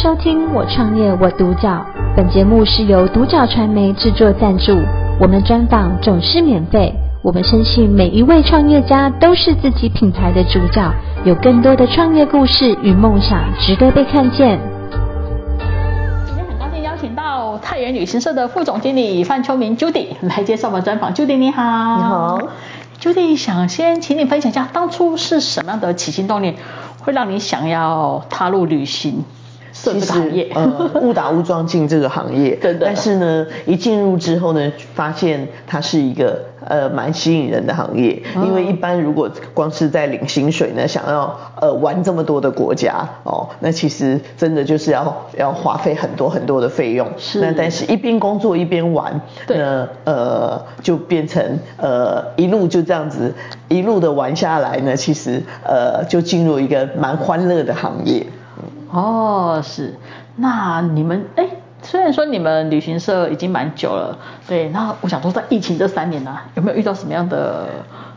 收听我创业我独角，本节目是由独角传媒制作赞助，我们专访总是免费。我们深信每一位创业家都是自己品牌的主角，有更多的创业故事与梦想值得被看见。今天很高兴邀请到太原旅行社的副总经理范秋明 Judy 来接受我们专访。Judy 你好，你好，Judy 想先请你分享一下当初是什么样的起心动念，会让你想要踏入旅行社这个行业？呃，误打误撞进这个行业，真的。但是呢，一进入之后呢，发现它是一个呃蛮吸引人的行业。哦、因为一般如果光是在领薪水呢，想要呃玩这么多的国家哦，那其实真的就是要要花费很多很多的费用。是。那但是一边工作一边玩，对。那呃就变成呃一路就这样子一路的玩下来呢，其实呃就进入一个蛮欢乐的行业。哦，是，那你们哎，虽然说你们旅行社已经蛮久了，对，那我想说在疫情这三年呢、有没有遇到什么样的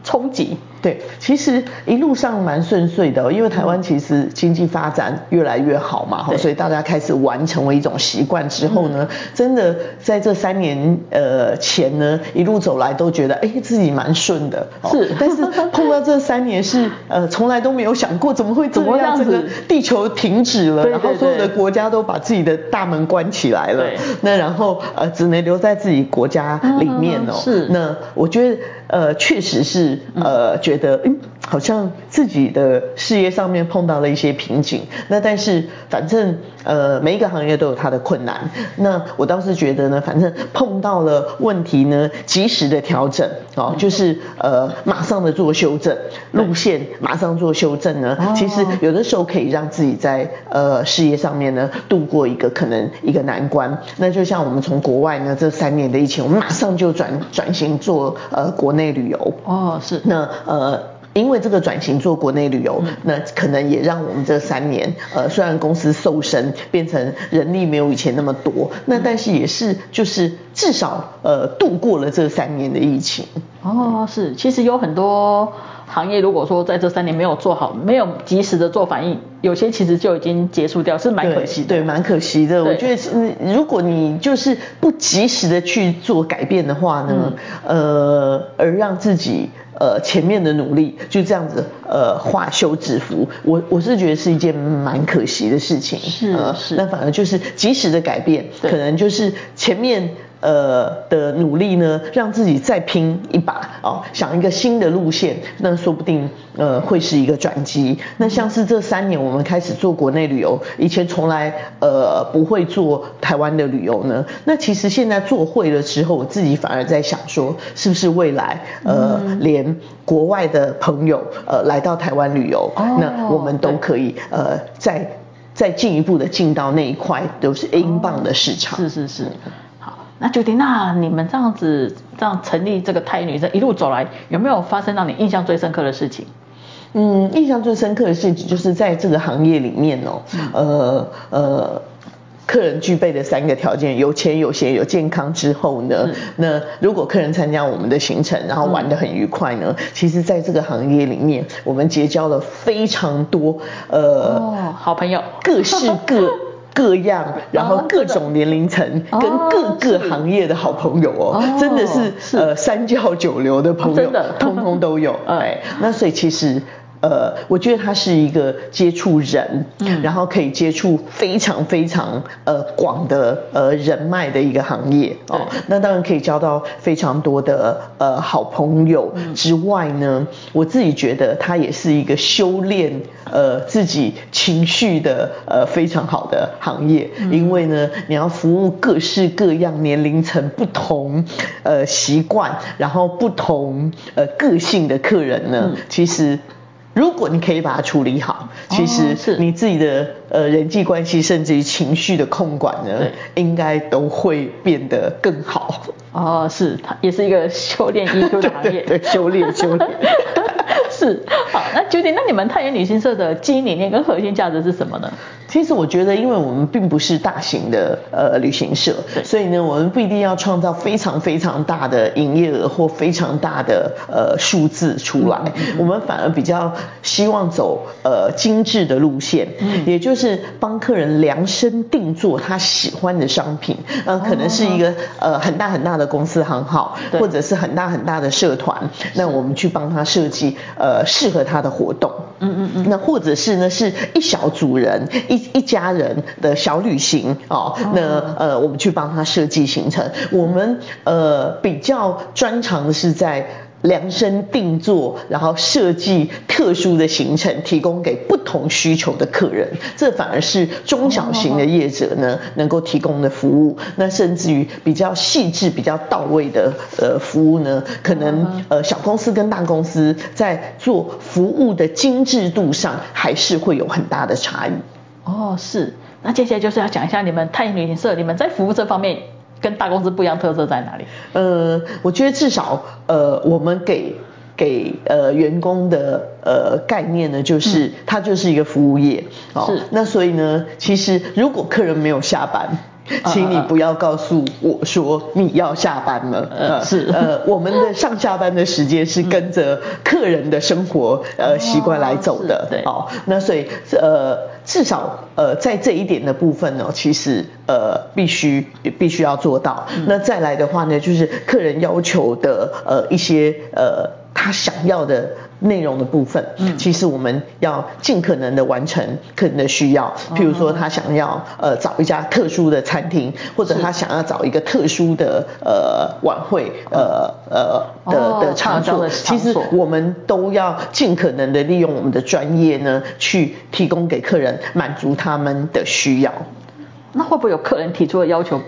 冲击？对，其实一路上蛮顺遂的，因为台湾其实经济发展越来越好嘛，所以大家开始玩成为一种习惯之后呢，真的在这三年呃前呢，一路走来都觉得哎自己蛮顺的，是，但是碰到这三年是呃从来都没有想过怎么会怎么样，这个地球停止了，然后所有的国家都把自己的大门关起来了，那然后呃只能留在自己国家里面哦，是，那我觉得呃确实是呃觉得嗯，好像自己的事业上面碰到了一些瓶颈。那但是反正呃，每一个行业都有它的困难。那我倒是觉得呢，反正碰到了问题呢，及时的调整哦，就是呃，马上的做修正，路线马上做修正呢，其实有的时候可以让自己在呃事业上面呢度过一个可能一个难关。那就像我们从国外呢这三年的疫情，我们马上就转转型做呃国内旅游。哦，是。那呃。因为这个转型做国内旅游，那可能也让我们这三年，呃，虽然公司瘦身，变成人力没有以前那么多，那但是也是就是至少呃度过了这三年的疫情。哦，是，其实有很多行业，如果说在这三年没有做好，没有及时的做反应，有些其实就已经结束掉，是蛮可惜的。对，蛮可惜的。我觉得，如果你就是不及时的去做改变的话呢，嗯、呃，而让自己。呃，前面的努力就这样子，呃，化休止符，我我是觉得是一件蛮可惜的事情。是是、呃，那反而就是及时的改变，可能就是前面。呃的努力呢，让自己再拼一把哦，想一个新的路线，那说不定呃会是一个转机。那像是这三年我们开始做国内旅游，以前从来呃不会做台湾的旅游呢，那其实现在做会了之后，我自己反而在想说，是不是未来呃连国外的朋友呃来到台湾旅游，那我们都可以呃再再进一步的进到那一块都是英镑的市场。是是是。那 Judy，那你们这样子这样成立这个泰源旅行社一路走来，有没有发生让你印象最深刻的事情？嗯，印象最深刻的事情就是在这个行业里面哦，呃呃，客人具备的三个条件：有钱、有闲、有健康之后呢，那如果客人参加我们的行程，然后玩得很愉快呢，其实在这个行业里面，我们结交了非常多呃、哦、好朋友，各式各。各样，然后各种年龄层跟各个行业的好朋友哦，哦真的是，是呃三教九流的朋友，真的通通都有。哎，那所以其实。呃，我觉得它是一个接触人，嗯，然后可以接触非常非常呃广的呃人脉的一个行业哦。那当然可以交到非常多的呃好朋友之外呢，嗯，我自己觉得它也是一个修炼呃自己情绪的呃非常好的行业，嗯，因为呢你要服务各式各样年龄层不同呃习惯，然后不同呃个性的客人呢，嗯，其实。如果你可以把它处理好，其实是你自己的呃人际关系，甚至于情绪的控管呢，应该都会变得更好。哦，是，它也是一个修炼艺术的行业，对，对，对，修炼修炼。是，好，那 Judy，那你们太原旅行社的经营理念跟核心价值是什么呢？其实我觉得，因为我们并不是大型的呃旅行社，所以呢，我们不一定要创造非常非常大的营业额或非常大的呃数字出来，嗯嗯、我们反而比较希望走呃精致的路线，嗯、也就是帮客人量身定做他喜欢的商品，呃，可能是一个呃很大很大的公司行号，或者是很大很大的社团，那我们去帮他设计呃适合他的活动，嗯嗯嗯，那或者是呢是一小组人一一家人的小旅行哦，那呃我们去帮他设计行程，我们呃比较专长的是在。量身定做，然后设计特殊的行程，提供给不同需求的客人，这反而是中小型的业者呢能够提供的服务。那甚至于比较细致、比较到位的呃服务呢，可能呃小公司跟大公司在做服务的精致度上，还是会有很大的差异。哦，是。那接下来就是要讲一下你们太阳旅行社，你们在服务这方面。跟大公司不一样，特色在哪里？呃，我觉得至少呃，我们给给呃员工的呃概念呢，就是、嗯、它就是一个服务业。哦、是。那所以呢，其实如果客人没有下班，请你不要告诉我说你要下班了。呃，是。呃，我们的上下班的时间是跟着客人的生活呃习惯来走的。对。哦，那所以呃。至少呃在这一点的部分呢，其实呃必须必须要做到。嗯、那再来的话呢，就是客人要求的呃一些呃他想要的内容的部分，嗯，其实我们要尽可能的完成客人的需要。譬如说他想要呃找一家特殊的餐厅，或者他想要找一个特殊的呃晚会呃呃的的场所，其实我们都要尽可能的利用我们的专业呢，去提供给客人。满足他们的需要，那会不会有客人提出的要求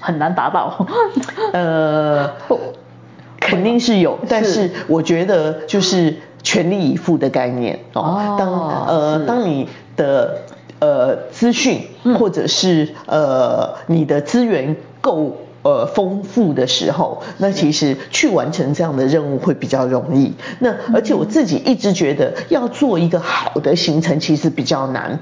很难达到？呃，肯定是有，但是我觉得就是全力以赴的概念哦。当呃当你的呃资讯或者是呃你的资源够呃丰富的时候，那其实去完成这样的任务会比较容易。那而且我自己一直觉得要做一个好的行程，其实比较难。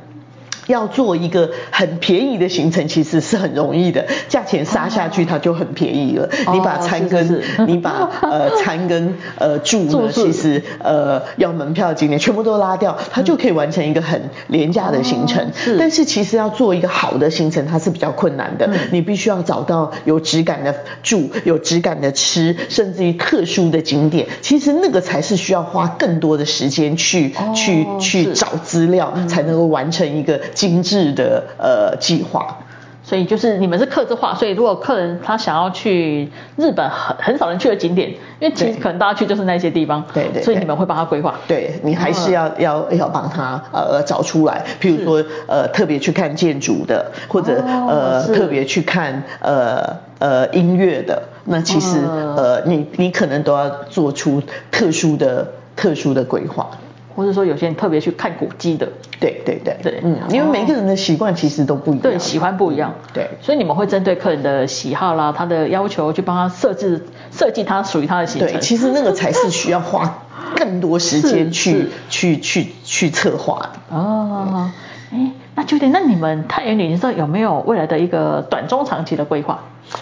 要做一个很便宜的行程，其实是很容易的，价钱杀下去它就很便宜了。哦、你把餐跟，是是是你把呃餐跟呃住呢，其实呃要门票景点全部都拉掉，它就可以完成一个很廉价的行程。哦、是但是其实要做一个好的行程，它是比较困难的。嗯、你必须要找到有质感的住，有质感的吃，甚至于特殊的景点。其实那个才是需要花更多的时间去、哦、去去找资料，是才能够完成一个。精致的呃计划，所以就是你们是客制化，所以如果客人他想要去日本很很少人去的景点，因为其实可能大家去就是那些地方，对对，所以你们会帮他规划，对你还是要要要帮他呃找出来，譬如说呃特别去看建筑的，或者呃特别去看呃呃音乐的，那其实呃你你可能都要做出特殊的特殊的规划。或者说有些人特别去看古迹的，对对对。对，嗯，因为每个人的习惯其实都不一样，对，喜欢不一样，对，所以你们会针对客人的喜好啦，他的要求去帮他设置设计他属于他的行程。对，其实那个才是需要花更多时间去 去去去策划的。哦，哎，那秋天，那你们太原旅行社有没有未来的一个短中长期的规划？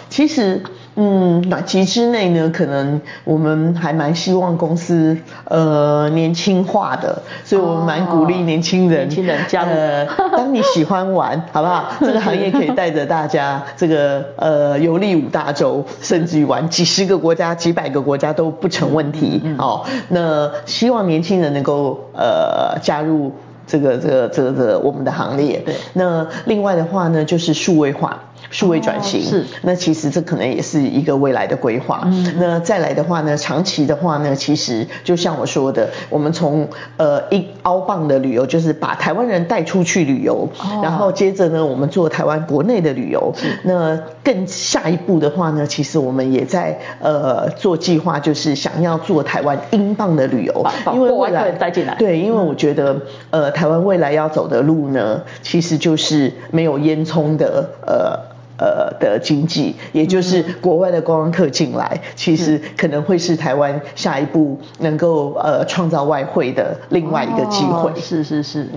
其实。嗯，短期之内呢，可能我们还蛮希望公司呃年轻化的，所以我们蛮鼓励年轻人，年轻人加入。呃，当你喜欢玩，好不好？这个行业可以带着大家这个呃游历五大洲，甚至于玩几十个国家、几百个国家都不成问题。哦，那希望年轻人能够呃加入这个这个这个这个我们的行列。对。那另外的话呢，就是数位化。数位转型，哦、是，那其实这可能也是一个未来的规划。嗯，那再来的话呢，长期的话呢，其实就像我说的，我们从呃一 outbound 的旅游，就是把台湾人带出去旅游，哦、然后接着呢，我们做台湾国内的旅游。那更下一步的话呢，其实我们也在呃做计划，就是想要做台湾 inbound 的旅游，因为未来带进来。对，因为我觉得呃台湾未来要走的路呢，其实就是没有烟囱的呃。呃的经济，也就是国外的观光客进来，其实可能会是台湾下一步能够呃创造外汇的另外一个机会。哦、是是是。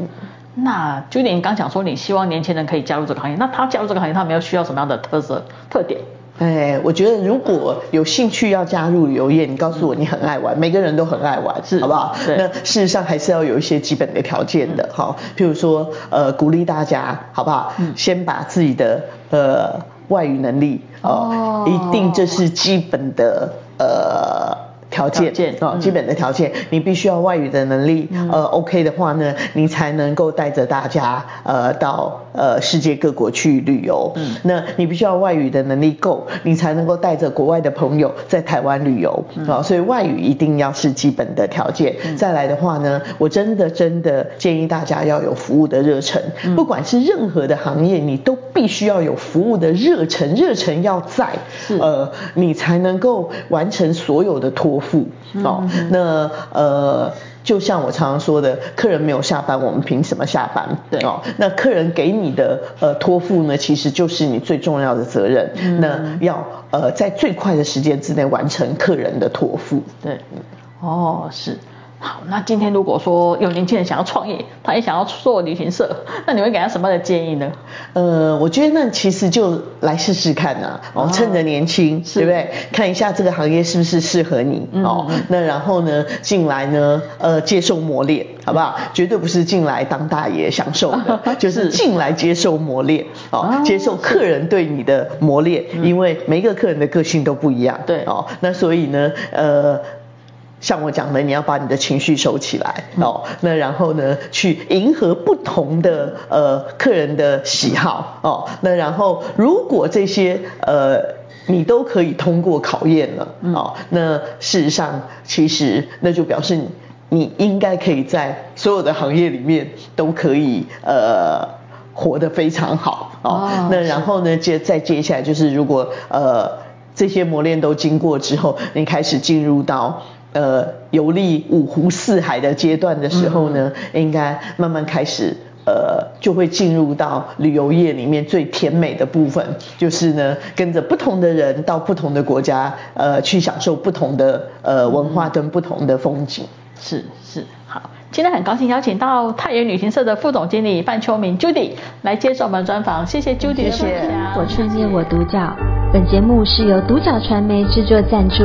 那 Judy 你刚讲说你希望年轻人可以加入这个行业，那他加入这个行业，他没有需要什么样的特色特点？哎，我觉得如果有兴趣要加入旅游业，你告诉我你很爱玩，每个人都很爱玩，是好不好？那事实上还是要有一些基本的条件的，哈、嗯，譬如说，呃，鼓励大家，好不好？嗯。先把自己的呃外语能力，哦，一定这是基本的，呃。条件啊、嗯，基本的条件，你必须要外语的能力，嗯、呃，OK 的话呢，你才能够带着大家，呃，到呃世界各国去旅游。嗯，那你必须要外语的能力够，你才能够带着国外的朋友在台湾旅游。啊、嗯。哦，所以外语一定要是基本的条件。嗯、再来的话呢，我真的真的建议大家要有服务的热忱、嗯，不管是任何的行业，你都必须要有服务的热忱，热忱要在，呃，你才能够完成所有的托。付哦，那呃，就像我常常说的，客人没有下班，我们凭什么下班？对哦，那客人给你的呃托付呢，其实就是你最重要的责任。嗯、那要呃在最快的时间之内完成客人的托付。对，哦，是。好，那今天如果说有年轻人想要创业，他也想要做旅行社，那你会给他什么样的建议呢？呃，我觉得那其实就来试试看啊，哦，趁着年轻，对不对？看一下这个行业是不是适合你，嗯、哦，那然后呢，进来呢，呃，接受磨练，好不好？绝对不是进来当大爷享受的，就是进来接受磨练，哦，接受客人对你的磨练，因为每一个客人的个性都不一样，对，哦，那所以呢，呃。像我讲的，你要把你的情绪收起来哦。那然后呢，去迎合不同的呃客人的喜好哦。那然后如果这些呃你都可以通过考验了哦，那事实上其实那就表示你你应该可以在所有的行业里面都可以呃活得非常好哦。那然后呢，接再接下来就是如果呃这些磨练都经过之后，你开始进入到。呃，游历五湖四海的阶段的时候呢，嗯、应该慢慢开始，呃，就会进入到旅游业里面最甜美的部分，就是呢，跟着不同的人到不同的国家，呃，去享受不同的呃文化跟不同的风景。是是，好，今天很高兴邀请到太原旅行社的副总经理范秋明 Judy 来接受我们专访，谢谢 Judy 的分享。我创业我独角，本节目是由独角传媒制作赞助。